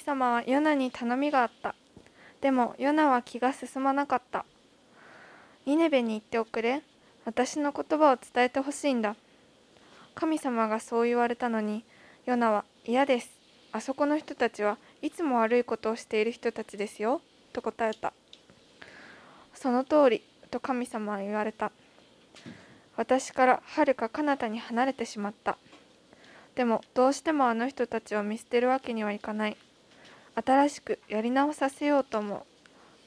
神様はヨナに頼みがあった。でもヨナは気が進まなかった。ニネベに言っておくれ。私の言葉を伝えてほしいんだ。神様がそう言われたのにヨナは嫌です。あそこの人たちはいつも悪いことをしている人たちですよ。と答えた。その通りと神様は言われた。私からはるか彼方に離れてしまった。でもどうしてもあの人たちを見捨てるわけにはいかない。新しくやり直させようと思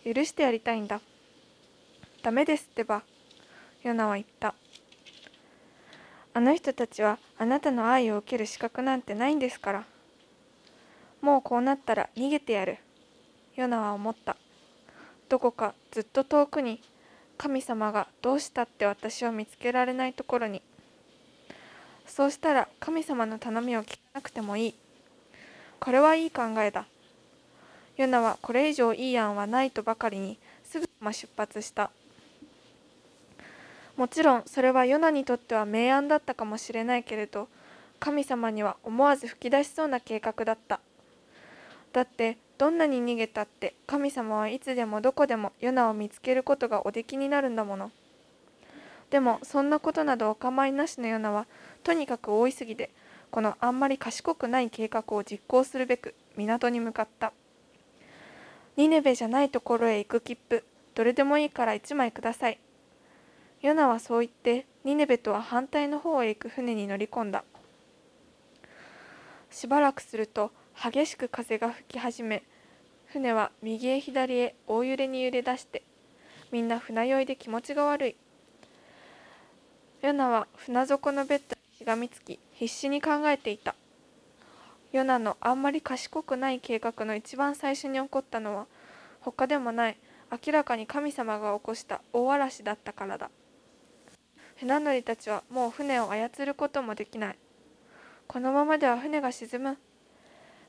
う許してやりたいんだ。ダメですってば。ヨナは言った。あの人たちはあなたの愛を受ける資格なんてないんですから。もうこうなったら逃げてやる。ヨナは思った。どこかずっと遠くに神様がどうしたって私を見つけられないところに。そうしたら神様の頼みを聞かなくてもいい。これはいい考えだ。ヨナはこれ以上いい案はないとばかりにすぐさま出発した。もちろんそれはヨナにとっては明暗だったかもしれないけれど神様には思わず吹き出しそうな計画だった。だってどんなに逃げたって神様はいつでもどこでもヨナを見つけることがおできになるんだもの。でもそんなことなどお構いなしのヨナはとにかく大急ぎでこのあんまり賢くない計画を実行するべく港に向かった。ニネベじゃないところへ行く切符どれでもいいから1枚ください。ヨナはそう言ってニネベとは反対の方へ行く船に乗り込んだ。しばらくすると激しく風が吹き始め船は右へ左へ大揺れに揺れ出してみんな船酔いで気持ちが悪い。ヨナは船底のベッドにしがみつき必死に考えていた。ヨナのあんまり賢くない計画の一番最初に起こったのは他でもない明らかに神様が起こした大嵐だったからだ船乗りたちはもう船を操ることもできない。このままでは船が沈む。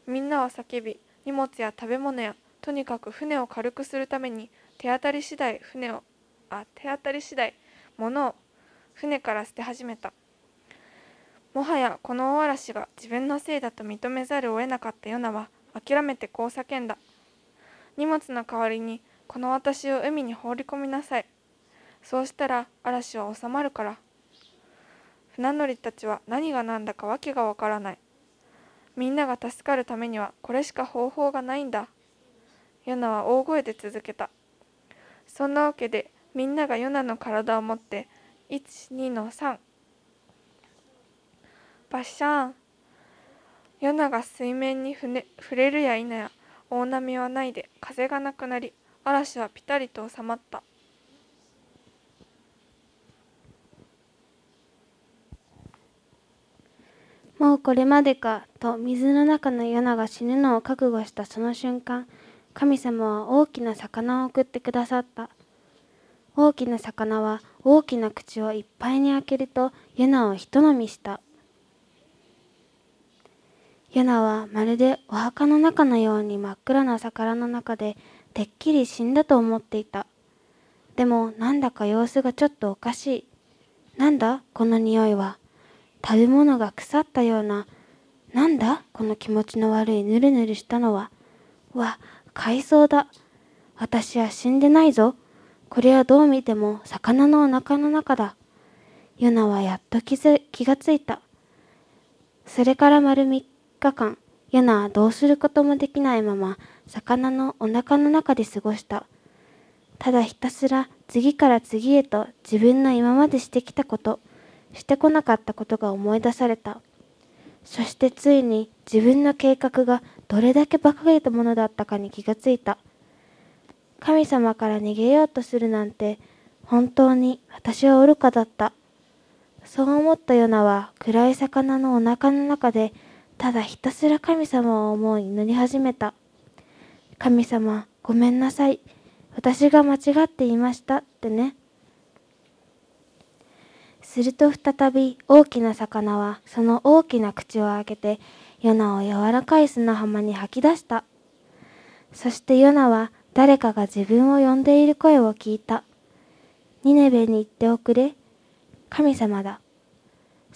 みんなは叫び、荷物や食べ物や、とにかく船を軽くするために、手当たり次第船を、あ、手当たり次第、物を船から捨て始めた。もはやこの大嵐が自分のせいだと認めざるを得なかったヨナは諦めてこう叫んだ。荷物の代わりにこの私を海に放り込みなさい。そうしたら嵐は収まるから。船乗りたちは何が何だか訳がわからない。みんなが助かるためにはこれしか方法がないんだ。ヨナは大声で続けた。そんなわけでみんながヨナの体を持って12の3バシャーンヨナが水面に触れるや否や大波はないで風がなくなり嵐はぴたりと収まった。もうこれまでかと水の中のヨナが死ぬのを覚悟したその瞬間神様は大きな魚を送ってくださった。大きな魚は大きな口をいっぱいに開けるとヨナをひと飲みした。ヨナはまるでお墓の中のように真っ暗な魚の中でてっきり死んだと思っていたでもなんだか様子がちょっとおかしいなんだこの匂いは食べ物が腐ったような、なんだこの気持ちの悪いぬるぬるしたのは。わ、海藻だ。私は死んでないぞ。これはどう見ても魚のお腹の中だ。ヨナはやっと気気がついた。それから丸3日間、ヨナはどうすることもできないまま、魚のお腹の中で過ごした。ただひたすら次から次へと自分の今までしてきたこと、してこなかったことが思い出された。そしてついに自分の計画がどれだけ馬鹿げたものだったかに気がついた。神様から逃げようとするなんて本当に私は愚かだった。そう思ったヨナは暗い魚のお腹の中でただひたすら神様を思い祈り始めた。神様、ごめんなさい。私が間違っていましたってね。すると再び大きな魚はその大きな口を開けてヨナを柔らかい砂浜に吐き出した。そしてヨナは誰かが自分を呼んでいる声を聞いた。ニネベに行っておくれ。神様だ。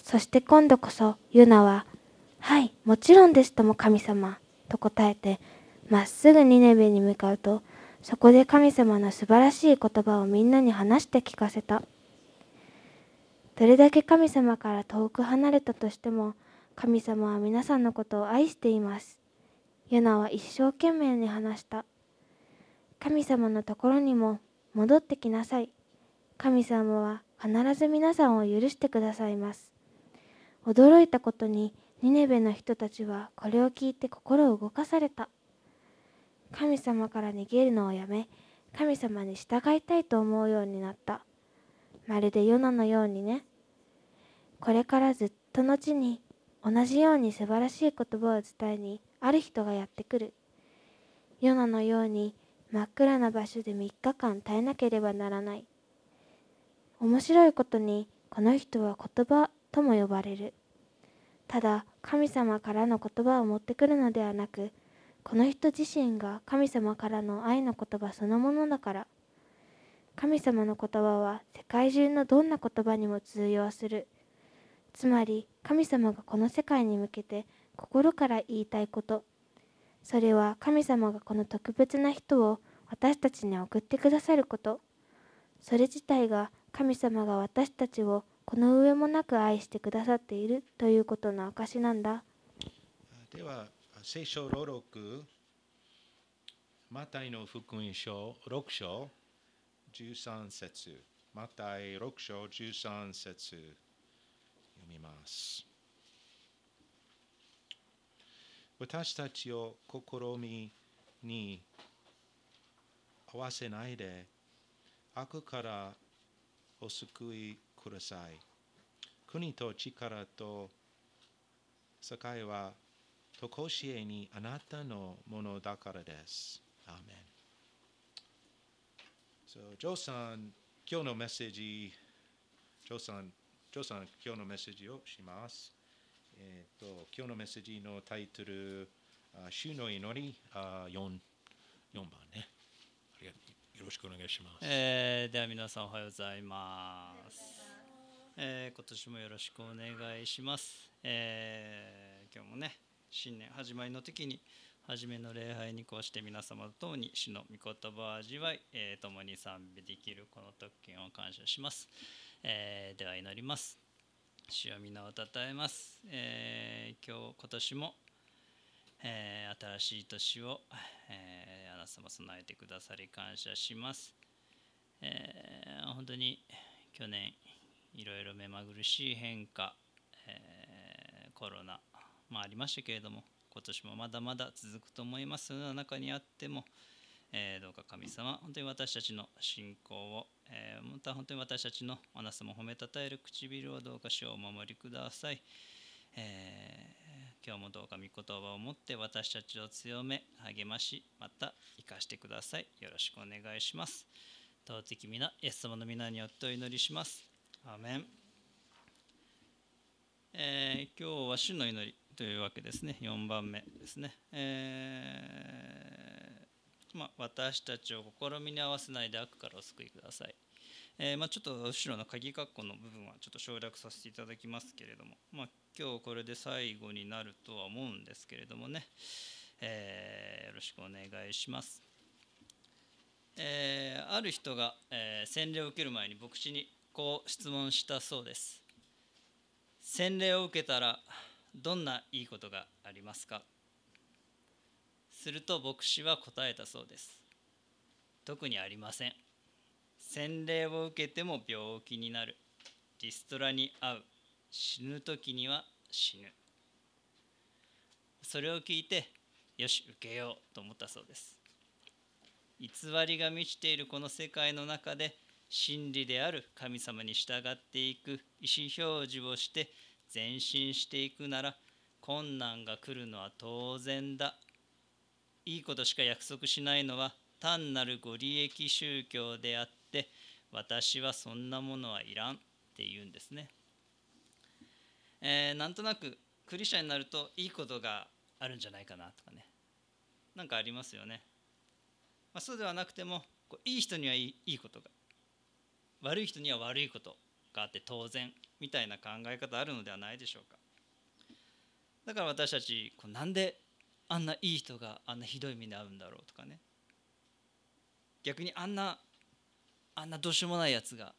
そして今度こそユナは「はいもちろんですとも神様」と答えてまっすぐニネベに向かうとそこで神様の素晴らしい言葉をみんなに話して聞かせた。どれだけ神様から遠く離れたとしても神様は皆さんのことを愛しています。ヨナは一生懸命に話した。神様のところにも戻ってきなさい。神様は必ず皆さんを許してくださいます。驚いたことにニネベの人たちはこれを聞いて心を動かされた。神様から逃げるのをやめ神様に従いたいと思うようになった。まるでヨナのようにね。これからずっと後に同じように素晴らしい言葉を伝えにある人がやってくる。ヨナのように真っ暗な場所で3日間耐えなければならない。面白いことにこの人は言葉とも呼ばれる。ただ神様からの言葉を持ってくるのではなくこの人自身が神様からの愛の言葉そのものだから。神様の言葉は世界中のどんな言葉にも通用する。つまり神様がこの世界に向けて心から言いたいこと。それは神様がこの特別な人を私たちに送ってくださること。それ自体が神様が私たちをこの上もなく愛してくださっているということの証なんだでは、聖書朗読、マタイの福音書6章13節マタイ6章13節読みます。私たちを試みに合わせないで悪からお救いください。国と力と栄はとこしえにあなたのものだからです。アーメン。So, ジョーさん、今日のメッセージ、ジョーさん、ジョーさん、今日のメッセージをします。えっ、と、今日のメッセージのタイトル、あ主の祈りあ 4, 4番ね。ありがとうよろしくお願いします。えーでは皆さんおはようございます。えー今年もよろしくお願いします。えー今日もね、新年始まりの時に、初めの礼拝にこうして皆様と共に主の御言葉を味わい、えー共に賛美できるこの特権を感謝します。えーでは祈ります。主は皆をたたえます。えー今日、今年も、えー新しい年を、えーあなた様備えてくださり感謝します。えー本当に去年いろいろ目まぐるしい変化、えーコロナ、まあ、ありましたけれども今年もまだまだ続くと思います。の中にあっても、えーどうか神様本当に私たちの信仰を、えーまた本当に私たちのあなた様を褒めたたえる唇をどうかしお守りください、えー今日もどうか御言葉を持って私たちを強め励ましまた生かしてください。よろしくお願いします。尊き皆イエス様の皆によってお祈りします。アーメン、えー今日は主の祈りというわけですね。4番目ですね、えーまあ、私たちを試みに合わせないで悪からお救いください。えーまあ、ちょっと後ろの鍵括弧の部分はちょっと省略させていただきますけれども、まあ、今日これで最後になるとは思うんですけれどもね、えーよろしくお願いします。えーある人が、え洗礼を受ける前に牧師にこう質問したそうです。洗礼を受けたらどんないいことがありますか？すると牧師は答えたそうです。特にありません。洗礼を受けても病気になるリストラに遭う死ぬ時には死ぬそれを聞いてよし受けようと思ったそうです偽りが満ちているこの世界の中で真理である神様に従っていく意思表示をして前進していくなら困難が来るのは当然だ。いいことしか約束しないのは単なるご利益宗教であって私はそんなものはいらんって言うんですね、えーなんとなくクリスチャになるといいことがあるんじゃないかなとかね。なんかありますよね、まあ、そうではなくてもこういい人にはいいいいことが。悪い人には悪いことがあって当然みたいな考え方あるのではないでしょうか。だから私たちこうなんであんないい人があんなひどい目に遭うんだろうとかね。逆にあんなあんなどうしようもないやつが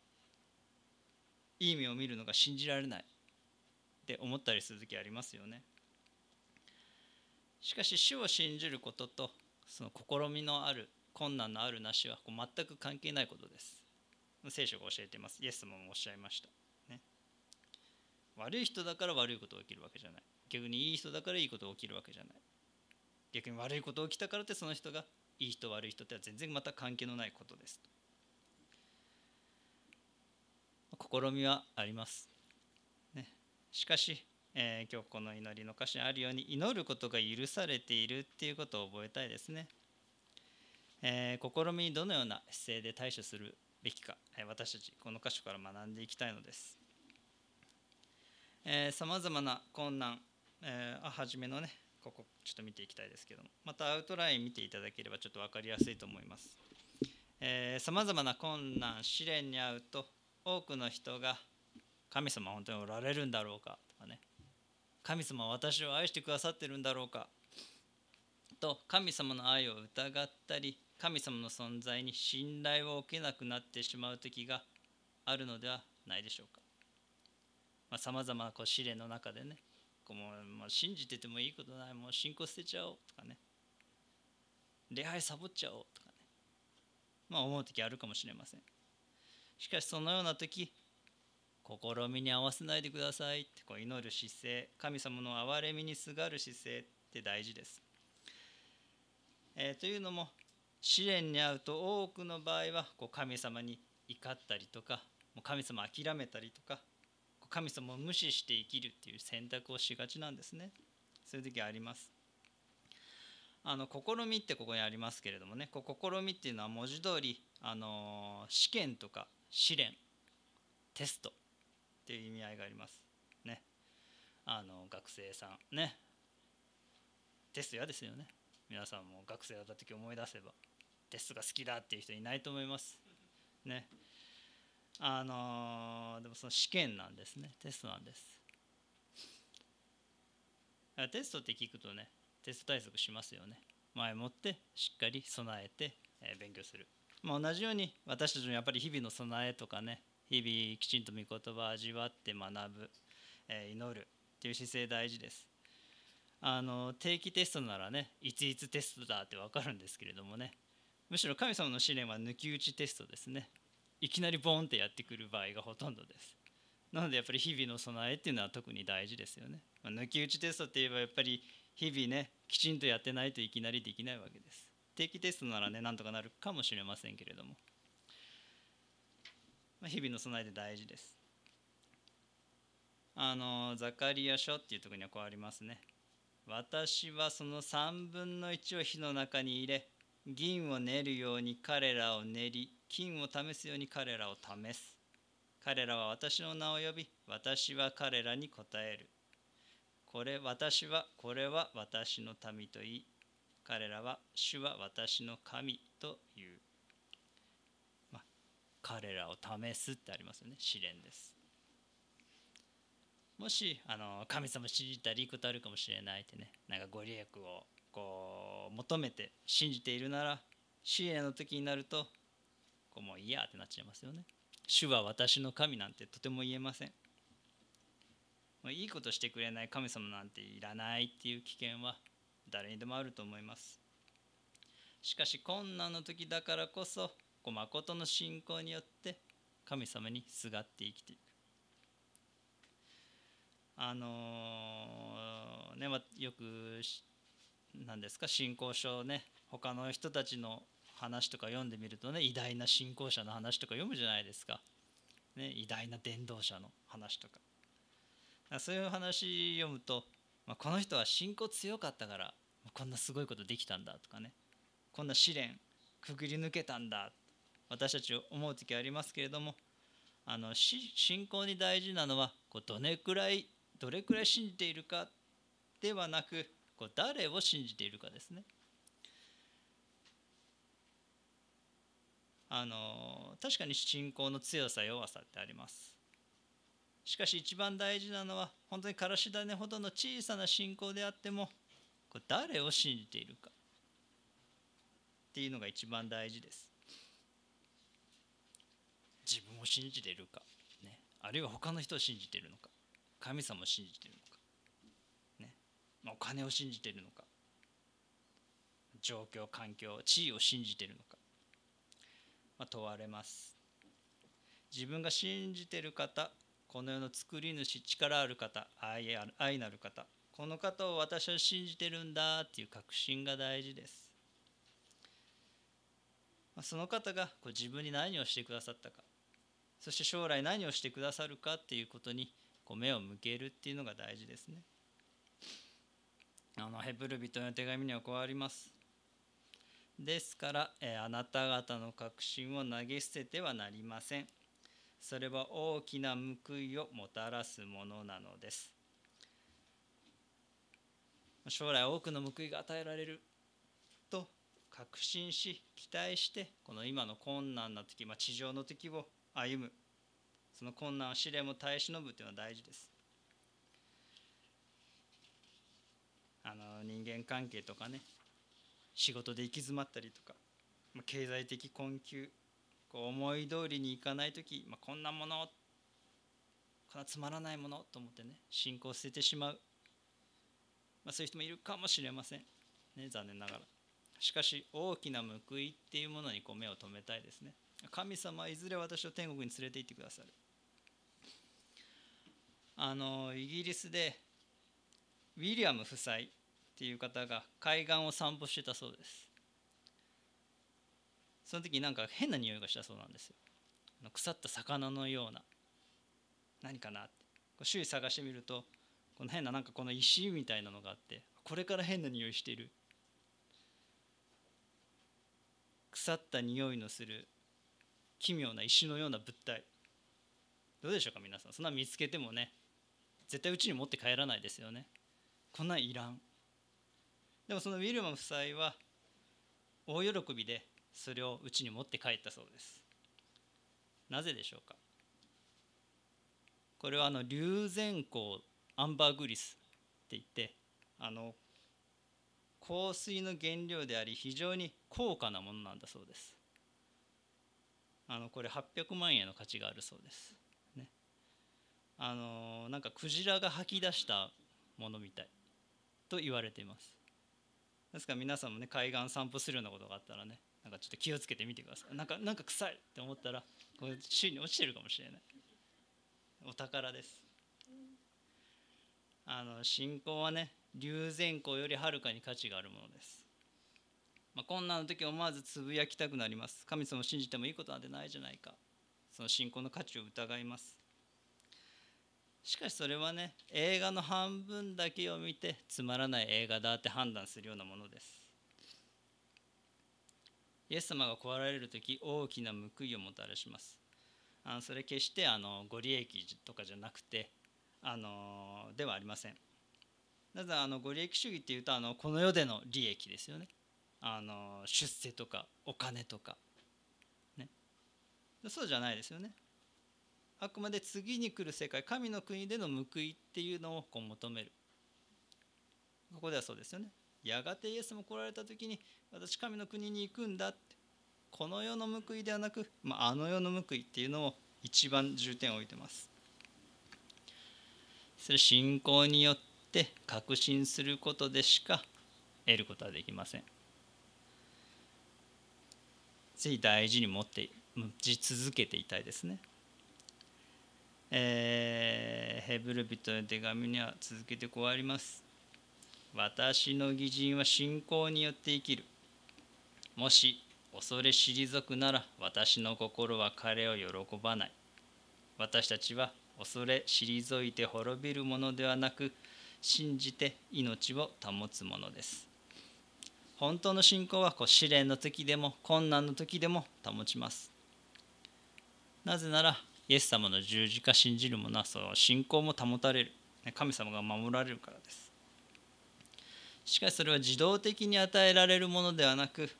いい目を見るのが信じられないって思ったりする時ありますよね。しかし主を信じることとその試みのある困難のあるなしはこう全く関係ないことです。聖書が教えています。イエス様もおっしゃいました、ね、悪い人だから悪いことが起きるわけじゃない。逆にいい人だからいいことが起きるわけじゃない。逆に悪いことが起きたからってその人がいい人悪い人っては全然また関係のないことです試みはあります、ね、しかし、えー、今日この祈りの歌詞にあるように祈ることが許されているっていうことを覚えたいですね、えー、試みにどのような姿勢で対処するべきか、えー、私たちこの箇所から学んでいきたいのです。さまざまな困難、えー、あはじめのねここちょっと見ていきたいですけどもまたアウトライン見ていただければちょっと分かりやすいと思います。さまざまな困難試練に遭うと多くの人が神様本当におられるんだろうかとかね。神様は私を愛してくださってるんだろうかと神様の愛を疑ったり神様の存在に信頼を置けなくなってしまう時があるのではないでしょうか。さまざ、まなこう試練の中でねこうもうもう信じててもいいことないもう信仰捨てちゃおうとかね。礼拝サボっちゃおうとかね。まあ思う時あるかもしれません。しかしそのような時試みに合わせないでくださいってこう祈る姿勢神様の憐れみにすがる姿勢って大事です、えー、というのも試練に遭うと多くの場合はこう神様に怒ったりとかもう神様諦めたりとか神様を無視して生きるっていう選択をしがちなんですね。そういう時あります。あの試みってここにありますけれどもねこう試みっていうのは文字通りあの試験とか試練テストっていう意味合いがありますね。あの学生さんね。テスト嫌ですよね。皆さんも学生だった時思い出せば。テストが好きだっていう人いないと思います。ね。あの、でもその試験なんですね。テストなんです。テストって聞くとねテスト対策しますよね。前もってしっかり備えて、勉強する。まあ、同じように私たちもやっぱり日々の備えとかね日々きちんと御言葉を味わって学ぶ、え、祈るっていう姿勢大事です。あの定期テストならねいついつテストだって分かるんですけれどもね。むしろ神様の試練は抜き打ちテストですね。いきなりボンってやってくる場合がほとんどです。なのでやっぱり日々の備えっていうのは特に大事ですよね、まあ、抜き打ちテストって言えばやっぱり日々ねきちんとやってないといきなりできないわけです。定期テストならねなんとかなるかもしれませんけれども、まあ、日々の備えで大事です。あのザカリア書っていうとこにはこうありますね私はその3分の1を火の中に入れ銀を練るように彼らを練り金を試すように彼らを試す。彼らは私の名を呼び私は彼らに答える。これ私はこれは私の民と言い彼らは主は私の神という、まあ、彼らを試すってありますよね。試練です。もしあの神様信じたらいいことあるかもしれないってねなんかご利益をこう求めて信じているなら試練の時になるとこうもういやってなっちゃいますよね。主は私の神なんてとても言えません。いいことしてくれない神様なんていらないっていう危険は誰にでもあると思います。しかし困難の時だからこそこう誠の信仰によって神様にすがって生きていく。あのー、ね、よく何ですか？信仰書をね。他の人たちの話とか読んでみるとね偉大な信仰者の話とか読むじゃないですか、ね、偉大な伝道者の話とか。そういう話読むと、まあ、この人は信仰強かったからこんなすごいことできたんだとかね。こんな試練くぐり抜けたんだ。私たち思う時ありますけれどもあの信仰に大事なのはこうどれくらいどれくらい信じているかではなくこう誰を信じているかですね。あの確かに信仰の強さ弱さってあります。しかし一番大事なのは本当にからし種ほどの小さな信仰であってもこれ誰を信じているか。っていうのが一番大事です。自分を信じているか、ね、あるいは他の人を信じているのか。神様を信じているのか、お金を信じているのか状況環境地位を信じているのか、まあ、問われます。自分が信じている方この世の作り主力ある方愛愛なる方この方を私は信じてるんだっていう確信が大事です。その方がこう自分に何をしてくださったかそして将来何をしてくださるかっていうことにこう目を向けるっていうのが大事ですね。あのヘブル人の手紙にはこうあります。ですから、えあなた方の確信を投げ捨ててはなりません。それは大きな報いをもたらすものなのです。将来多くの報いが与えられると確信し期待してこの今の困難な時、まあ、地上の時を歩む。その困難を試練も耐え忍ぶというのは大事です。あの人間関係とかね仕事で行き詰まったりとか、まあ、経済的困窮こう思い通りにいかない時、まあ、こんなものこんなつまらないものと思ってね信仰を捨ててしまう、まあ、そういう人もいるかもしれません、ね、残念ながら。しかし大きな報いっていうものにこう目を留めたいですね。神様いずれ私を天国に連れて行ってくださる。あのイギリスでウィリアム夫妻っていう方が海岸を散歩してたそうです。その時なんか変な匂いがしたそうなんですよ。腐った魚のような。何かなって。周囲探してみるとこの変ななんかこの石みたいなのがあってこれから変な匂いしている。腐った匂いのする奇妙な石のような物体。どうでしょうか皆さん。そんな見つけてもね絶対うちに持って帰らないですよね。こんなんいらん。でもそのウィルマン夫妻は大喜びでそれをうちに持って帰ったそうです。なぜでしょうか？これはあの龍涎香アンバーグリスって言ってあの香水の原料であり非常に高価なものなんだそうです。あのこれ800万円の価値があるそうです、ね、あのなんかクジラが吐き出したものみたいと言われています。ですから皆さんもね海岸散歩するようなことがあったらねなんかちょっと気をつけてみてください。なんかなんか臭いって思ったらこれ周に落ちてるかもしれない。お宝です。あの信仰はね龍涎香よりはるかに価値があるものです、まあ、困難の時思わずつぶやきたくなります。神様を信じてもいいことなんてないじゃないか。その信仰の価値を疑います。しかしそれはね映画の半分だけを見てつまらない映画だって判断するようなものです。イエス様が来られる時大きな報いをもたらします。あのそれ決してあのご利益とかじゃなくてあのではありません。なぜあのご利益主義っていうとあのこの世での利益ですよね。あの出世とかお金とか。ね。そうじゃないですよね。あくまで次に来る世界神の国での報いっていうのをこう求める。ここではそうですよね。やがてイエスも来られた時に私神の国に行くんだって。この世の報いではなく、まあ、あの世の報いっていうのを一番重点を置いてます。それ信仰によって確信することでしか得ることはできません。ぜひ大事に持って持ち続けていたいですね。えー、ヘブル人の手紙には続けてこうあります。私の義人は信仰によって生きる。もし恐れ退くなら私の心は彼を喜ばない。私たちは恐れ退いて滅びるものではなく信じて命を保つものです。本当の信仰はこう試練の時でも困難の時でも保ちます。なぜならイエス様の十字架信じる者はその信仰も保たれる。神様が守られるからです。しかしそれは自動的に与えられるものではなく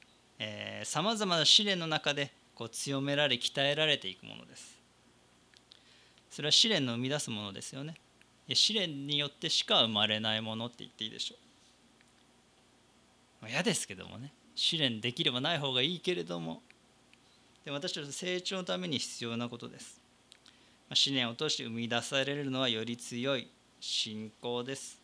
さまざまな試練の中でこう強められ鍛えられていくものです。それは試練の生み出すものですよね。試練によってしか生まれないものって言っていいでしょう。嫌ですけどもね。試練できればない方がいいけれども。で私たちの成長のために必要なことです。試練を通して生み出されるのはより強い信仰です。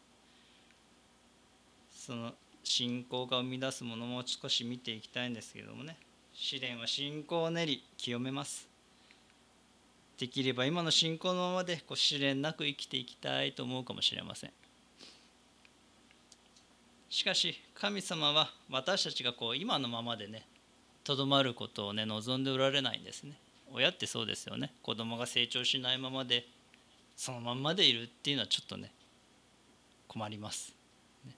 その信仰が生み出すものも少し見ていきたいんですけどもね。試練は信仰を練り清めます。できれば今の信仰のままでこう試練なく生きていきたいと思うかもしれません。しかし神様は私たちがこう今のままでねとどまることをね望んでおられないんですね。親ってそうですよね子供が成長しないままでそのまんまでいるっていうのはちょっとね困ります、ね、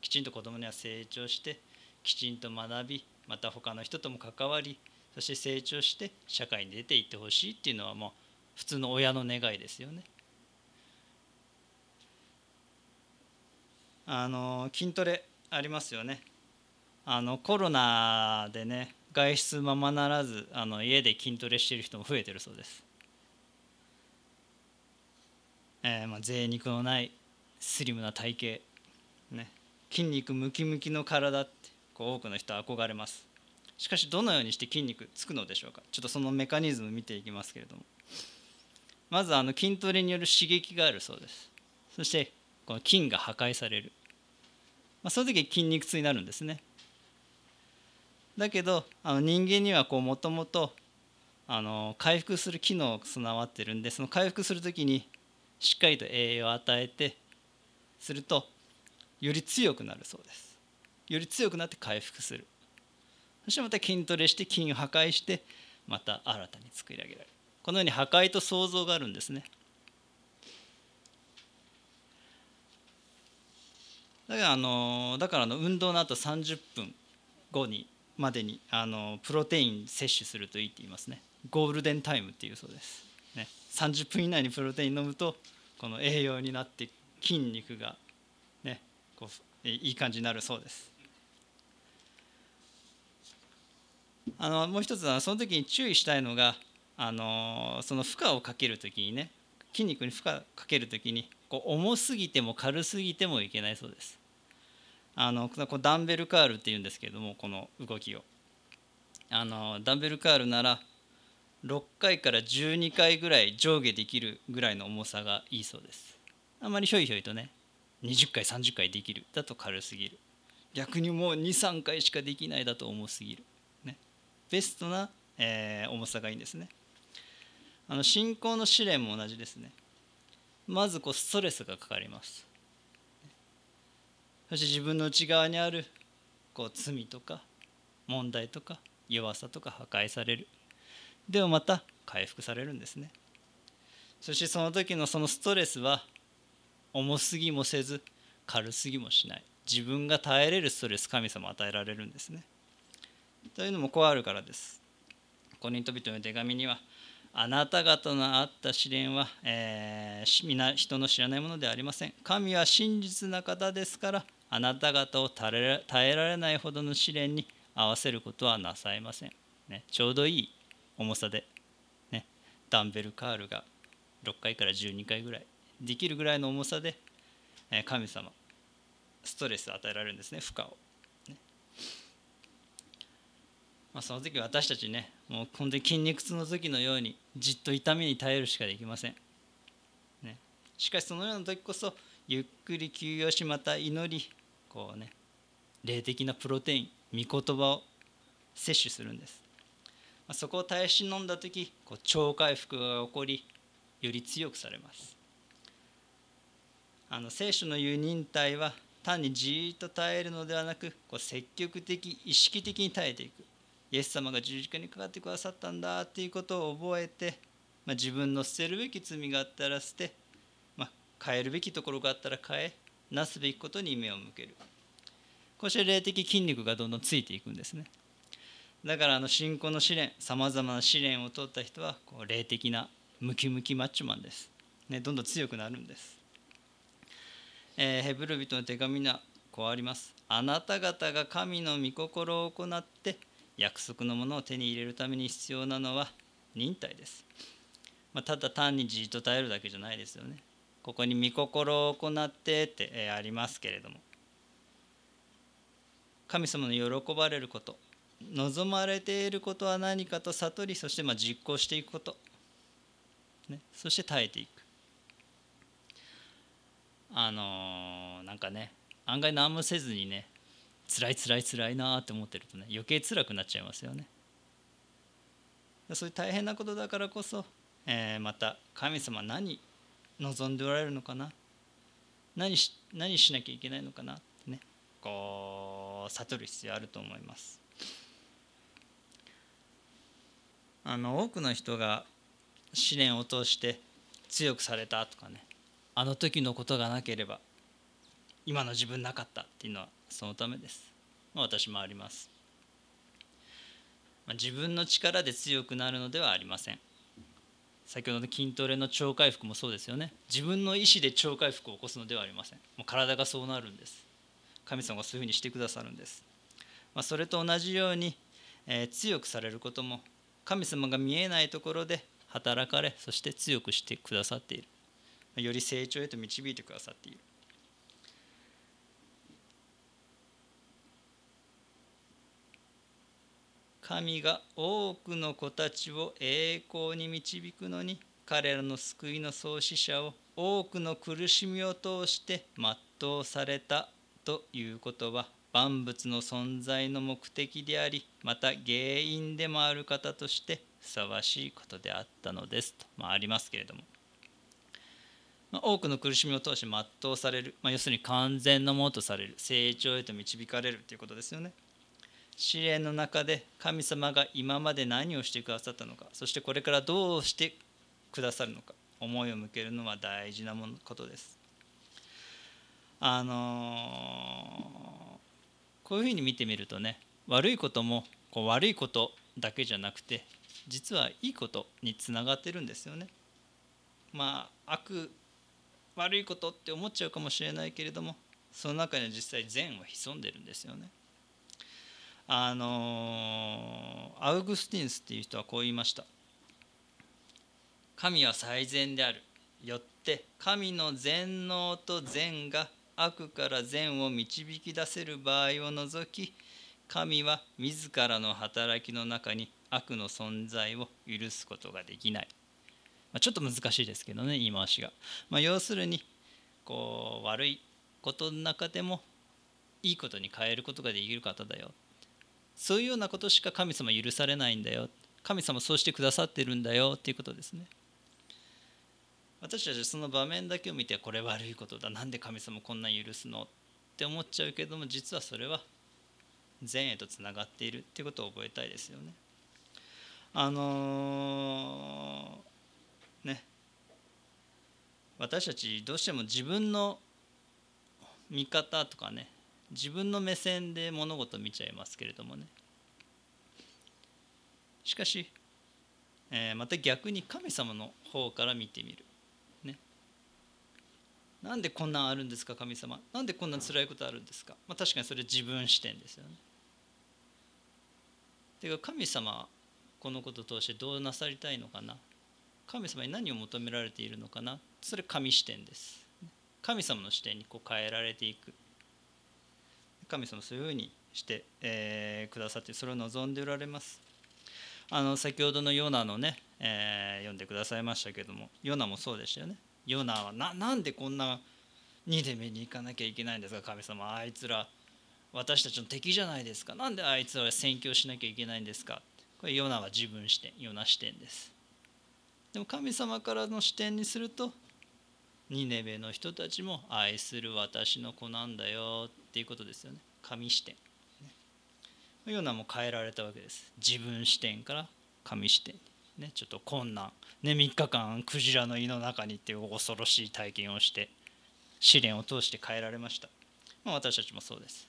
きちんと子供には成長してきちんと学びまた他の人とも関わりそして成長して社会に出ていってほしいっていうのはもう普通の親の願いですよね。あの筋トレありますよね。あのコロナでね外出ままならずあの家で筋トレしてる人も増えてるそうです。えー、まあ贅肉のないスリムな体型、ね、筋肉ムキムキの体ってこう多くの人は憧れます。しかしどのようにして筋肉つくのでしょうか。ちょっとそのメカニズム見ていきますけれども。まずあの筋トレによる刺激があるそうです。そしてこの筋が破壊される、まあ、その時筋肉痛になるんですね。だけどあの人間にはもともと回復する機能が備わってるんでその回復する時にしっかりと栄養を与えてするとより強くなるそうです。より強くなって回復する。そしてまた筋トレして筋を破壊してまた新たに作り上げられる。このように破壊と創造があるんですね。だからあのだからの運動の後30分後にまでにあのプロテイン摂取するといいって言いますね。ゴールデンタイムっていうそうです、ね、30分以内にプロテイン飲むとこの栄養になって筋肉がねこういい感じになるそうです。あのもう一つはその時に注意したいのがあのその負荷をかける時にね筋肉に負荷かける時にこう重すぎても軽すぎてもいけないそうです。あのこダンベルカールっていうんですけれどもこの動きを。あのダンベルカールなら6回から12回ぐらい上下できるぐらいの重さがいいそうです。あまりひょいひょいとね20回30回できる。だと軽すぎる。逆にもう23回しかできないだと重すぎる。ベストな、えー、重さがいいんですね。あの信仰の試練も同じですね。まずこうストレスがかかります。そして自分の内側にあるこう罪とか問題とか弱さとか破壊される。でもまた回復されるんですね。そしてその時のそのストレスは重すぎもせず軽すぎもしない。自分が耐えれるストレス神様与えられるんですね。というのもこうあるからです。コリント人の手紙にはあなた方のあった試練は、えー、皆人の知らないものではありません。神は真実な方ですからあなた方を耐えられないほどの試練に合わせることはなさいません。ね、ちょうどいい重さで、ね、ダンベルカールが6回から12回ぐらいできるぐらいの重さで、えー、神様ストレスを与えられるんですね負荷を。まあ、その時私たちねもう本当に筋肉痛の時のようにじっと痛みに耐えるしかできません、ね、しかしそのような時こそゆっくり休養しまた祈りこうね霊的なプロテイン御言葉を摂取するんです、ま、そこを耐え忍んだ時こう超回復が起こりより強くされます。あの聖書の言う忍耐は単にじっと耐えるのではなくこう積極的意識的に耐えていく。イエス様が十字架にかかってくださったんだっていうことを覚えて、まあ、自分の捨てるべき罪があったら捨て、まあ、変えるべきところがあったら変えなすべきことに目を向ける。こうして霊的筋肉がどんどんついていくんですね。だからあの信仰の試練さまざまな試練を通った人はこう霊的なムキムキマッチョマンです、ね、どんどん強くなるんです、えー、ヘブル人の手紙にはこうあります。あなた方が神の御心を行って約束のものを手に入れるために必要なのは忍耐です。まあ、ただ単にじっと耐えるだけじゃないですよね。ここに御心を行ってって、ありますけれども。神様の喜ばれること望まれていることは何かと悟りそしてまあ実行していくこと、ね、そして耐えていく。あのーなんかね案外何もせずにね辛い辛い辛いなって思ってるとね余計辛くなっちゃいますよね。そういう大変なことだからこそ、えーまた神様何望んでおられるのかな？何し何しなきゃいけないのかな？ってねこう悟る必要あると思います。あの多くの人が試練を通して強くされたとかねあの時のことがなければ今の自分なかったっていうのはそのためです、まあ、私もあります、まあ、自分の力で強くなるのではありません。先ほどの筋トレの超回復もそうですよね。自分の意思で超回復を起こすのではありません。もう体がそうなるんです。神様がそういうふうにしてくださるんです、まあ、それと同じように、えー強くされることも神様が見えないところで働かれそして強くしてくださっている。まより成長へと導いてくださっている。神が多くの子たちを栄光に導くのに彼らの救いの創始者を多くの苦しみを通して全うされたということは万物の存在の目的でありまた原因でもある方としてふさわしいことであったのです。と、まあ、ありますけれども、まあ、多くの苦しみを通して全うされる、まあ、要するに完全なものとされる。成長へと導かれるということですよね。試練の中で神様が今まで何をしてくださったのかそしてこれからどうしてくださるのか思いを向けるのは大事なものことです。あのーこういうふうに見てみるとね悪いこともこう悪いことだけじゃなくて実はいいことにつながってるんですよね。まあ悪悪いことって思っちゃうかもしれないけれどもその中には実際善は潜んでるんですよね。あのアウグスティンスっていう人はこう言いました。神は最善である。よって神の全能と善が悪から善を導き出せる場合を除き神は自らの働きの中に悪の存在を許すことができない、まあ、ちょっと難しいですけどね言い回しが、まあ、要するにこう悪いことの中でもいいことに変えることができる方だよ。そういうようなことしか神様許されないんだよ。神様そうしてくださってるんだよ。っていうことですね。私たちその場面だけを見てこれ悪いことだ。なんで神様こんな許すの？って思っちゃうけども実はそれは善へとつながっている。っていうことを覚えたいですよね。あのーね。私たちどうしても自分の見方とかね自分の目線で物事見ちゃいますけれどもね。しかし、えーまた逆に神様の方から見てみる。ね。なんでこんなんあるんですか神様。なんでこんな辛いことあるんですか、まあ、確かにそれ自分視点ですよね。ていうか神様このことを通してどうなさりたいのかな。神様に何を求められているのかな。それ神視点です。神様の視点にこう変えられていく。神様そういうふうにして、えーくださってそれを望んでおられます。あの先ほどのヨナのね、えー読んでくださいましたけどもヨナもそうでしたよね。ヨナはななんでこんな2で目に行かなきゃいけないんですか神様。あいつら私たちの敵じゃないですか。なんであいつらは宣教しなきゃいけないんですか。これヨナは自分視点ヨナ視点です。でも神様からの視点にするとニネベの人たちも愛する私の子なんだよ。っていうことですよね。神視点。ね。ヨナも変えられたわけです。自分視点から神視点ね。ちょっと困難。ね3日間クジラの胃の中にっていう恐ろしい体験をして試練を通して変えられました、まあ、私たちもそうです。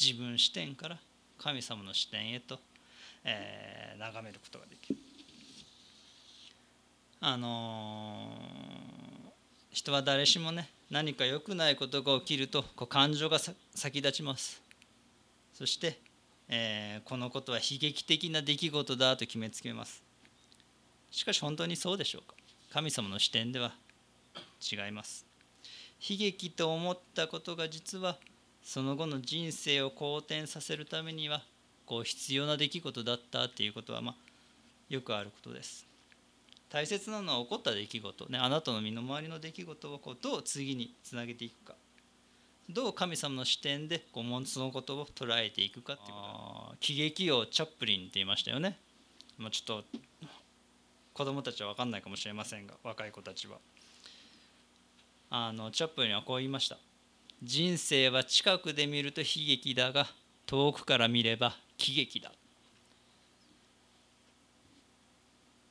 自分視点から神様の視点へと、えー眺めることができる。あのー人は誰しもね何か良くないことが起きるとこう感情が先立ちます。そして、えーこのことは悲劇的な出来事だと決めつけます。しかし本当にそうでしょうか？神様の視点では違います。悲劇と思ったことが実はその後の人生を好転させるためにはこう必要な出来事だったっていうことはまあよくあることです。大切なのは起こった出来事。ねあなたの身の回りの出来事をこうどう次につなげていくか。どう神様の視点でこうそのことを捉えていくかっていうこと喜劇王チャップリンって言いましたよね、まあ、ちょっと子供たちは分かんないかもしれませんが若い子たちは。あのチャップリンはこう言いました。人生は近くで見ると悲劇だが遠くから見れば喜劇だ。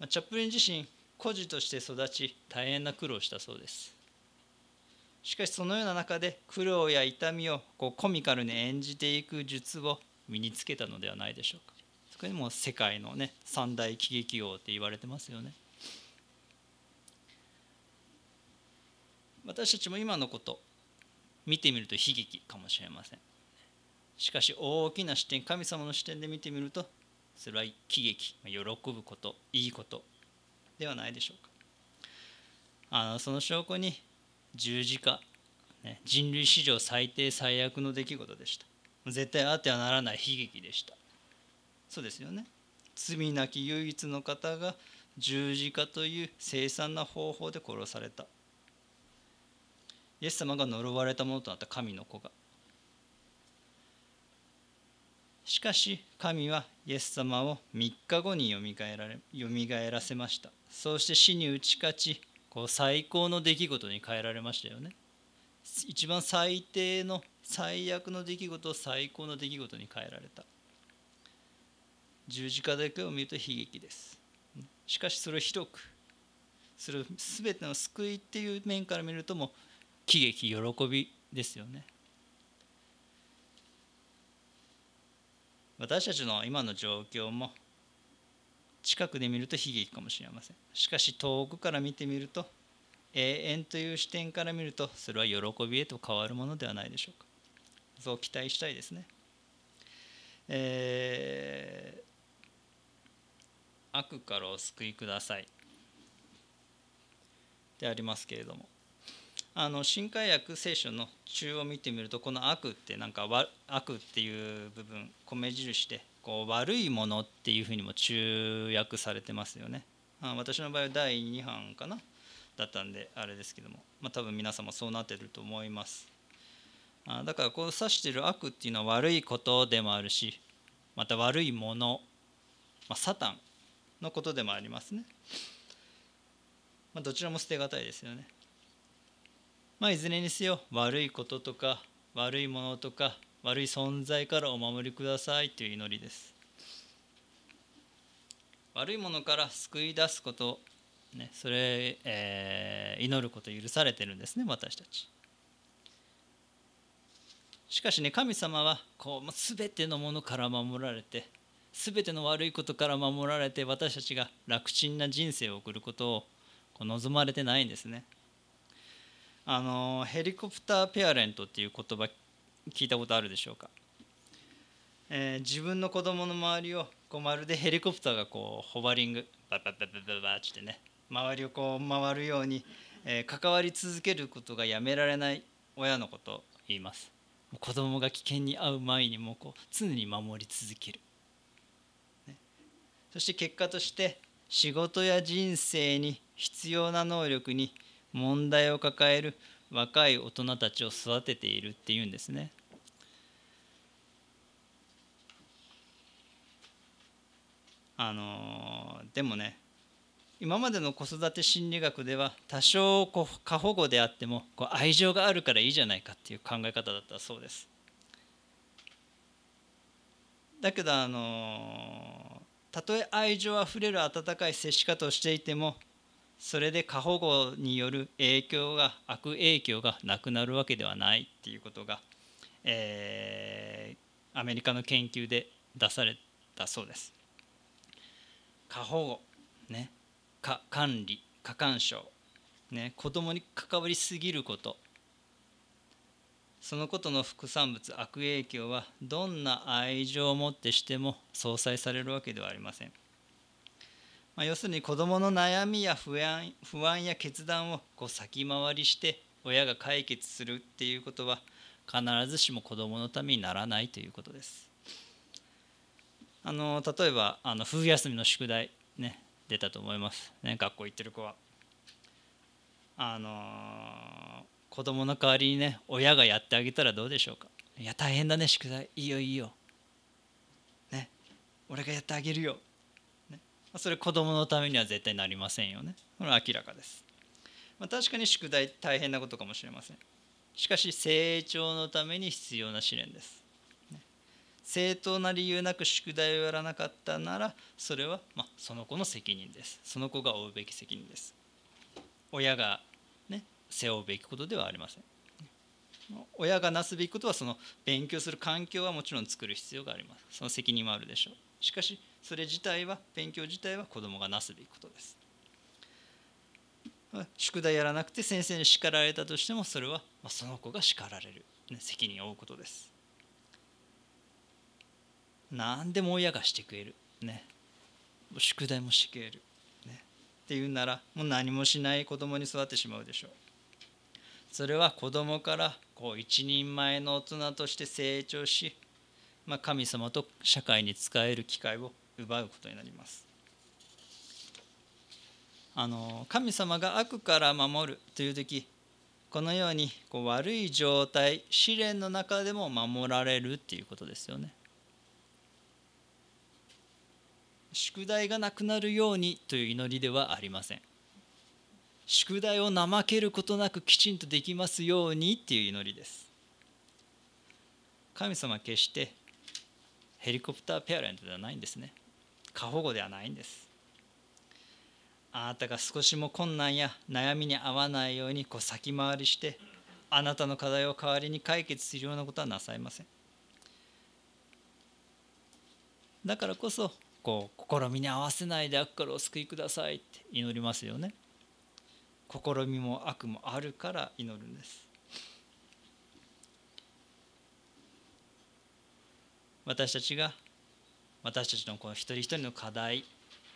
チャップリン自身孤児として育ち大変な苦労したそうです。しかしそのような中で苦労や痛みをこうコミカルに演じていく術を身につけたのではないでしょうか。そこにも世界のね三大喜劇王って言われてますよね。私たちも今のこと見てみると悲劇かもしれません。しかし大きな視点神様の視点で見てみるとそれは喜劇喜ぶこといいことではないでしょうか。あのその証拠に十字架、ね、人類史上最低最悪の出来事でした。絶対あってはならない悲劇でした。そうですよね。罪なき唯一の方が十字架という凄惨な方法で殺された。イエス様が呪われたものとなった神の子がしかし神はイエス様を3日後によみがえられよみがえらせました。そうして死に打ち勝ちこう最高の出来事に変えられましたよね。一番最低の最悪の出来事を最高の出来事に変えられた。十字架だけを見ると悲劇です。しかしそれを広くそれを全ての救いっていう面から見るとも喜劇喜びですよね。私たちの今の状況も近くで見ると悲劇かもしれません。しかし遠くから見てみると永遠という視点から見るとそれは喜びへと変わるものではないでしょうか。そう期待したいですね。えー、悪からお救いください。でありますけれども。あの新海訳聖書の中を見てみるとこの悪ってなんか悪っていう部分米印でこう悪いものっていうふうにも中訳されてますよね。あ私の場合は第2版かなだったんであれですけども、まあ、多分皆さんもそうなってると思います。あだからこう指してる悪っていうのは悪いことでもあるしまた悪いもの、まあ、サタンのことでもありますね、まあ、どちらも捨てがたいですよね。まあ、いずれにせよ悪いこととか悪いものとか悪い存在からお守りくださいという祈りです。悪いものから救い出すこと、ね、それ、えー、祈ること許されてるんですね私たち。しかしね神様はこう全てのものから守られて全ての悪いことから守られて私たちが楽ちんな人生を送ることを望まれてないんですね。あのヘリコプターペアレントっていう言葉聞いたことあるでしょうか、えー、自分の子供の周りをこうまるでヘリコプターがこうホバリングババババババってね周りをこう回るように、えー、関わり続けることがやめられない親のことを言います子供が危険に遭う前にもこう常に守り続ける、ね、そして結果として仕事や人生に必要な能力に問題を抱える若い大人たちを育てているっていうんですね。あのでもね今までの子育て心理学では多少こう過保護であってもこう愛情があるからいいじゃないかっていう考え方だったそうです。だけどあのたとえ愛情あふれる温かい接し方をしていてもそれで過保護による影響が悪影響がなくなるわけではないっていうことが、えー、アメリカの研究で出されたそうです。過保護、ね、か管理過干渉、ね、子供に関わりすぎることそのことの副産物悪影響はどんな愛情をもってしても相殺されるわけではありません。まあ、要するに子どもの悩みや不安不安や決断をこう先回りして親が解決するっていうことは必ずしも子どものためにならないということです。あの例えばあの冬休みの宿題ね出たと思います、ね、学校行ってる子は。あの子供の代わりにね親がやってあげたらどうでしょうか。いや大変だね宿題。いいよいいよ。ね俺がやってあげるよ、それ子供のためには絶対なりませんよね。これは明らかです、まあ、確かに宿題大変なことかもしれません。しかし成長のために必要な試練です、正当な理由なく宿題をやらなかったならそれは、ま、その子の責任です。その子が負うべき責任です。親が、ね、背負うべきことではありません。親がなすべきことはその勉強する環境はもちろん作る必要があります。その責任もあるでしょう。しかしそれ自体は勉強自体は子供がなすべきことです。宿題やらなくて先生に叱られたとしてもそれはその子が叱られる、ね、責任を負うことです。何でも親がしてくれる。ね。宿題もしてくれる。っていうならもう何もしない子供に育ってしまうでしょう。それは子供からこう一人前の大人として成長し、まあ、神様と社会に仕える機会を奪うことになります。あの神様が悪から守るという時このようにこう悪い状態試練の中でも守られるっていうことですよね。宿題がなくなるようにという祈りではありません。宿題を怠けることなくきちんとできますようにっていう祈りです。神様は決してヘリコプターペアレントではないんですね。過保護ではないんです。あなたが少しも困難や悩みに合わないようにこう先回りしてあなたの課題を代わりに解決するようなことはなさいません。だからこそこう試みに合わせないで悪からお救いくださいって祈りますよね。試みも悪もあるから祈るんです。私たちが私たちのこの一人一人の課題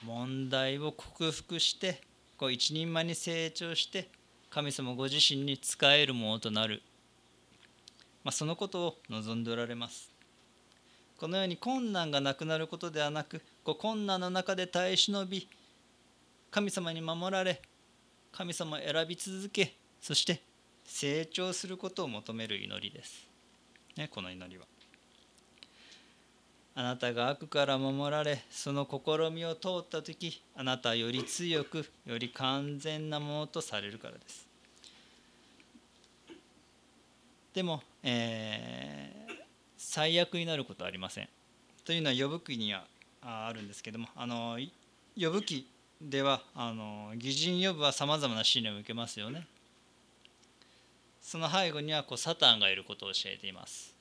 問題を克服してこう一人前に成長して神様ご自身に仕えるものとなる、まあ、そのことを望んでおられます。このように困難がなくなることではなくこう困難の中で耐え忍び神様に守られ神様を選び続けそして成長することを求める祈りです、ね、この祈りは。あなたが悪から守られその試みを通った時あなたはより強くより完全なものとされるからです。でも、えー、最悪になることはありません。というのは呼ぶ記にはあるんですけどもあの呼ぶ記ではあの擬人呼ぶはさまざまな試練を受けますよね。その背後にはこうサタンがいることを教えています。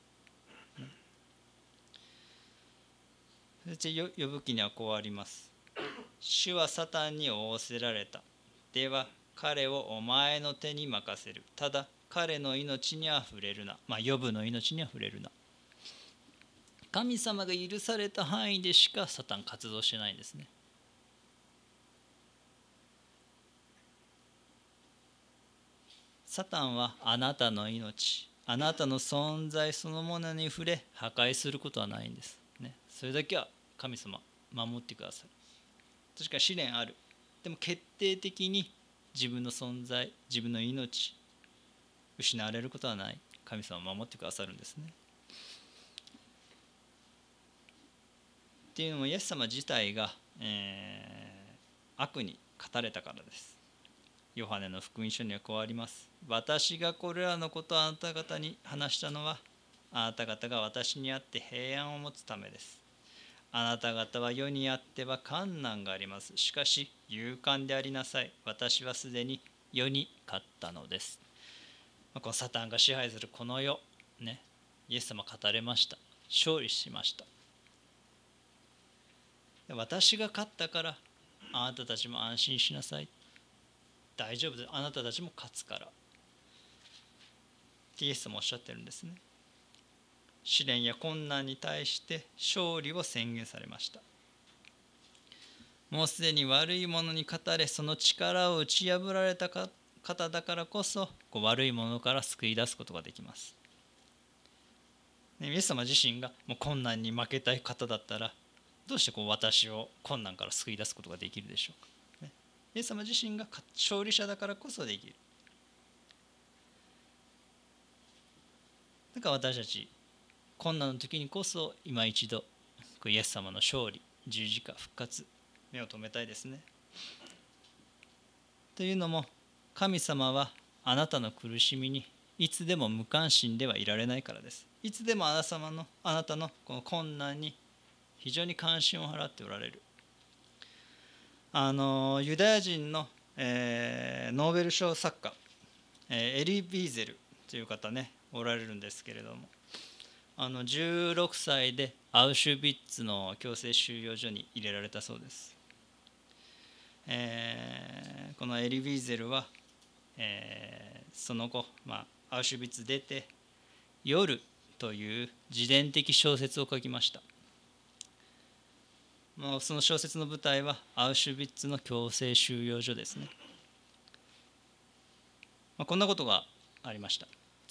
そして呼ぶ記にはこうあります。主はサタンに仰せられた。では彼をお前の手に任せる。ただ彼の命には触れるな。まあ呼ぶの命には触れるな。神様が許された範囲でしかサタン活動してないんですね。サタンはあなたの命。あなたの存在そのものに触れ破壊することはないんです、ね、それだけは神様守ってください。確か試練ある。でも決定的に自分の存在自分の命失われることはない。神様を守ってくださるんですね。っていうのもイエス様自体が、えー、悪に勝たれたからです。ヨハネの福音書にはこうあります。私がこれらのことをあなた方に話したのはあなた方が私にあって平安を持つためです。あなた方は世にあっては困難があります。しかし勇敢でありなさい。私はすでに世に勝ったのです。このサタンが支配するこの世ねイエス様語れました。勝利しました。私が勝ったからあなたたちも安心しなさい。大丈夫です。あなたたちも勝つから。ってイエスもおっしゃってるんですね。試練や困難に対して勝利を宣言されました。もうすでに悪いものに勝たれその力を打ち破られた方だからこそこう悪いものから救い出すことができます。ね、イエス様自身がもう困難に負けたい方だったらどうしてこう私を困難から救い出すことができるでしょうか、ね、イエス様自身が勝利者だからこそできる。だから私たち困難の時にこそ今一度イエス様の勝利十字架復活目を留めたいですね。というのも神様はあなたの苦しみにいつでも無関心ではいられないからです。いつでもあなた様のあなたのこの困難に非常に関心を払っておられる。あのユダヤ人の、えー、ノーベル賞作家、えー、エリー・ビーゼルという方ねおられるんですけれども。あの16歳でアウシュビッツの強制収容所に入れられたそうです、えー、このエリ・ビーゼルは、えー、その後、まあ、アウシュビッツ出て夜という自伝的小説を書きました。その小説の舞台はアウシュビッツの強制収容所ですね。まあこんなことがありました。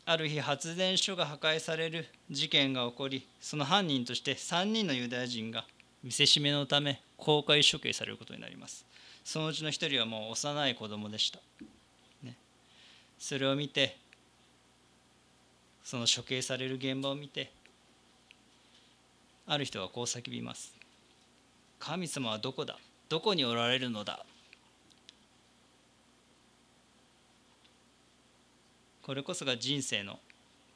ある日発電所が破壊される事件が起こりその犯人として3人のユダヤ人が見せしめのため公開処刑されることになります。そのうちの1人はもう幼い子供でした、ね、それを見てその処刑される現場を見てある人はこう叫びます。神様はどこだ？どこにおられるのだ？これこそが人生の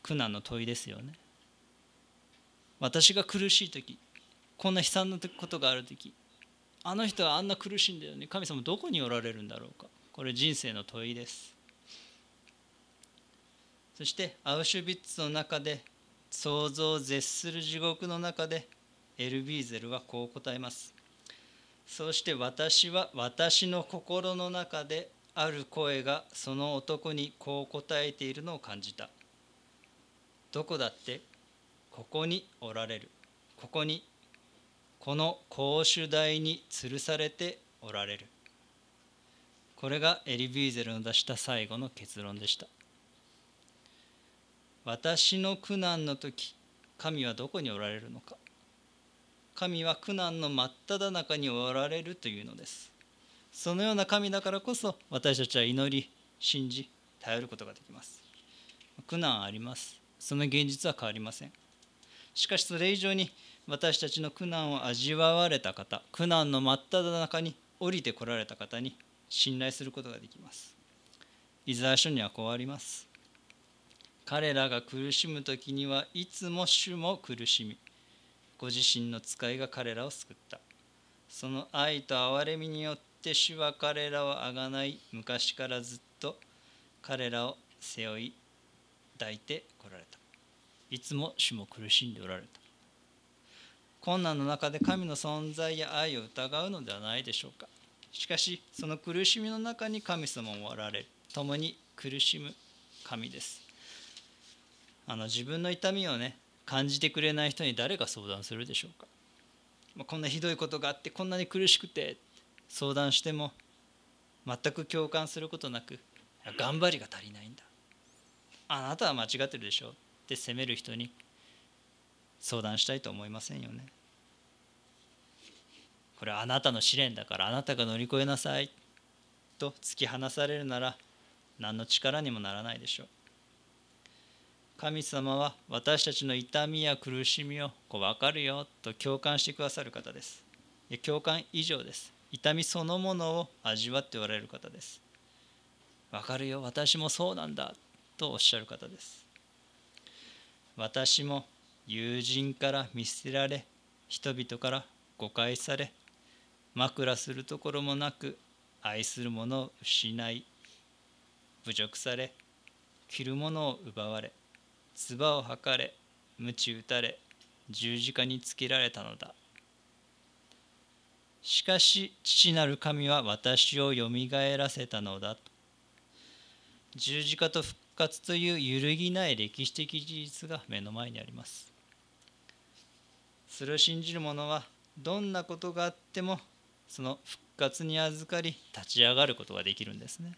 苦難の問いですよね。私が苦しい時こんな悲惨なことがある時あの人はあんな苦しいんだよね。神様どこにおられるんだろうか。これ人生の問いです。そしてアウシュビッツの中で想像を絶する地獄の中でエルビーゼルはこう答えます。そして私は私の心の中である声がその男にこう答えているのを感じた。どこだってここにおられる。ここにこの公主台に吊るされておられる。これがエリビーゼルの出した最後の結論でした。私の苦難の時神はどこにおられるのか。神は苦難の真っ只中におられるというのです。そのような神だからこそ私たちは祈り信じ頼ることができます。苦難あります。その現実は変わりません。しかしそれ以上に私たちの苦難を味わわれた方苦難の真っ只中に降りてこられた方に信頼することができます。イザヤ書にはこうあります。彼らが苦しむ時にはいつも主も苦しみご自身の使いが彼らを救った。その愛と憐れみによって主は彼らをあがない昔からずっと彼らを背負い抱いてこられた。いつも主も苦しんでおられた。困難の中で神の存在や愛を疑うのではないでしょうか。しかしその苦しみの中に神様もおられる共に苦しむ神です。あの自分の痛みをね感じてくれない人に誰が相談するでしょうか、まあ、こんなひどいことがあってこんなに苦しくて相談しても全く共感することなく頑張りが足りないんだあなたは間違ってるでしょって責める人に相談したいと思いませんよねこれはあなたの試練だからあなたが乗り越えなさいと突き放されるなら何の力にもならないでしょう神様は私たちの痛みや苦しみをこう分かるよと共感してくださる方です。共感以上です。痛みそのものを味わっておられる方です。分かるよ、私もそうなんだとおっしゃる方です。私も友人から見捨てられ、人々から誤解され、枕するところもなく愛する者を失い、侮辱され、着るものを奪われ、唾を吐かれ鞭打たれ十字架につけられたのだしかし父なる神は私をよみがえらせたのだ。十字架と復活という揺るぎない歴史的事実が目の前にあります。それを信じる者はどんなことがあってもその復活に預かり立ち上がることができるんですね。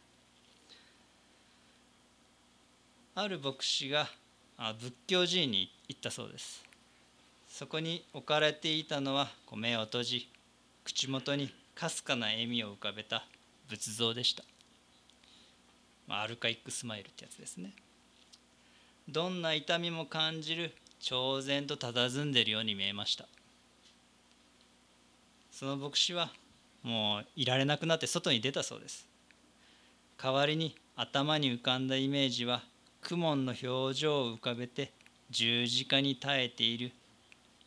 ある牧師が仏教寺院に行ったそうです。そこに置かれていたのは目を閉じ口元にかすかな笑みを浮かべた仏像でした、まあ、アルカイックスマイルってやつですね。どんな痛みも感じる超然と佇んでいるように見えました。その牧師はもういられなくなって外に出たそうです。代わりに頭に浮かんだイメージは苦悶の表情を浮かべて十字架に耐えている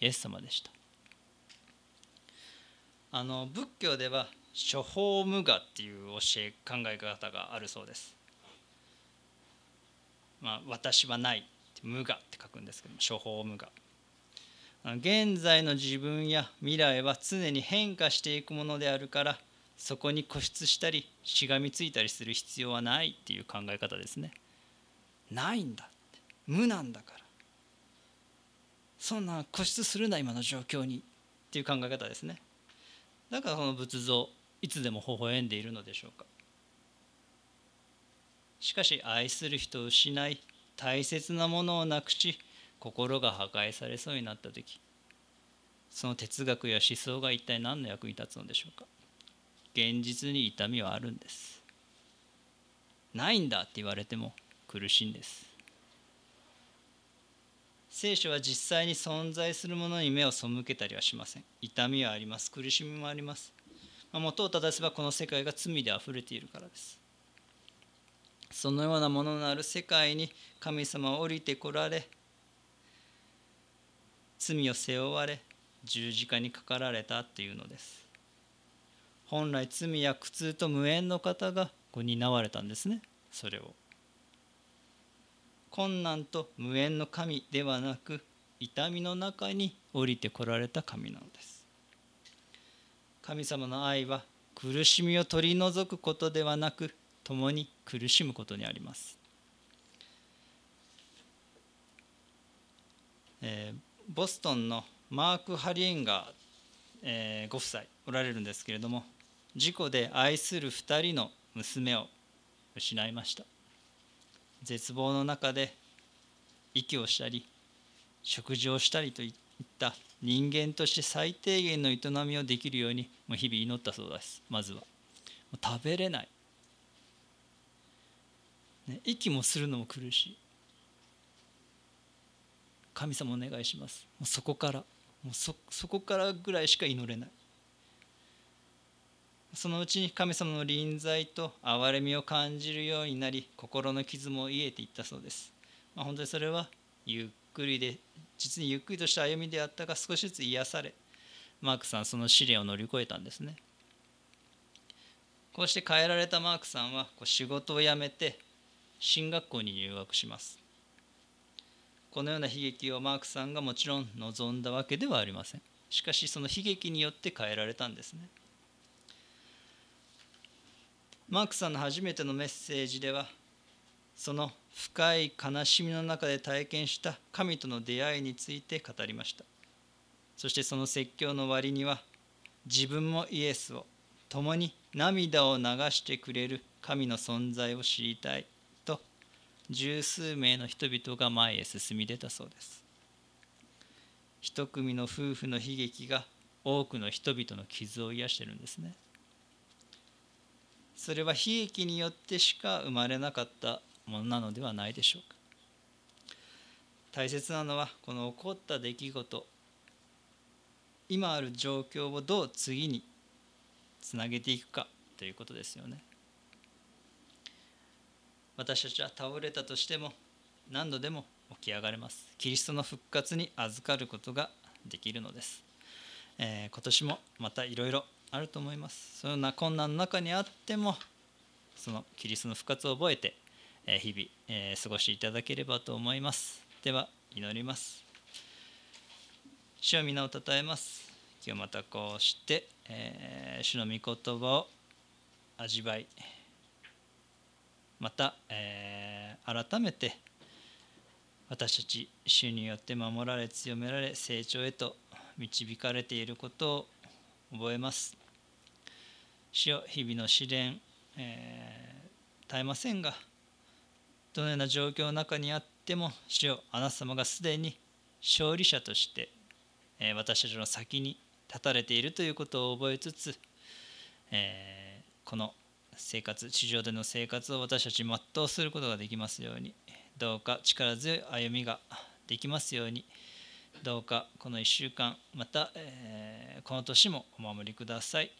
イエス様でした。あの仏教では処方無我っていう教え考え方があるそうです。まあ、私はない無我って書くんですけど処方無我。現在の自分や未来は常に変化していくものであるからそこに固執したりしがみついたりする必要はないっていう考え方ですね。ないんだって。無なんだから。そんな固執するな今の状況にっていう考え方ですね。だからこの仏像いつでも微笑んでいるのでしょうか？しかし愛する人を失い大切なものをなくし心が破壊されそうになった時その哲学や思想が一体何の役に立つのでしょうか？現実に痛みはあるんです。ないんだって言われても苦しいんです。聖書は実際に存在するものに目を背けたりはしません。痛みはあります。苦しみもあります。元を正せばこの世界が罪であふれているからです。そのようなもののある世界に神様は降りてこられ罪を背負われ十字架にかかられたっていうのです。本来罪や苦痛と無縁の方がこう担われたんですね。それを。困難と無縁の神ではなく痛みの中に降りてこられた神なのです。神様の愛は苦しみを取り除くことではなく共に苦しむことにあります、えー、ボストンのマーク・ハリエンガー、えー、ご夫妻おられるんですけれども事故で愛する2人の娘を失いました。絶望の中で息をしたり食事をしたりといった人間として最低限の営みをできるようにもう日々祈ったそうです。まずは。食べれない、ね、息もするのも苦しい。神様お願いします。もうそこから。もうそこからぐらいしか祈れない。そのうちに神様の臨在と憐れみを感じるようになり心の傷も癒えていったそうです、まあ、本当にそれはゆっくりで実にゆっくりとした歩みであったが少しずつ癒されマークさんその試練を乗り越えたんですね。こうして変えられたマークさんはこう仕事を辞めて進学校に入学します。このような悲劇をマークさんがもちろん望んだわけではありません。しかしその悲劇によって変えられたんですね。マークさんの初めてのメッセージではその深い悲しみの中で体験した神との出会いについて語りました。そしてその説教の割には自分もイエスを共に涙を流してくれる神の存在を知りたいと十数名の人々が前へ進み出たそうです。一組の夫婦の悲劇が多くの人々の傷を癒してるんですね。それは悲劇によってしか生まれなかったものなのではないでしょうか。大切なのはこの起こった出来事今ある状況をどう次につなげていくかということですよね。私たちは倒れたとしても何度でも起き上がれます。キリストの復活に預かることができるのです、えー、今年もまたいろいろあると思います。そんな困難の中にあってもそのキリストの復活を覚えて日々、え過ごしていただければと思います。では祈ります。主を皆をたたえます。今日またこうして、えー、主の御言葉を味わいまた、えー、改めて私たち主によって守られ強められ成長へと導かれていることを覚えます。主よ日々の試練、えー絶えませんがどのような状況の中にあっても主よあなた様がすでに勝利者として、えー私たちの先に立たれているということを覚えつつ、えーこの生活地上での生活を私たち全うすることができますようにどうか力強い歩みができますようにどうかこの1週間また、えーこの年もお守りください。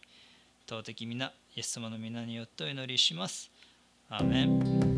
尊き皆イエス様の皆によってお祈りします。アーメン。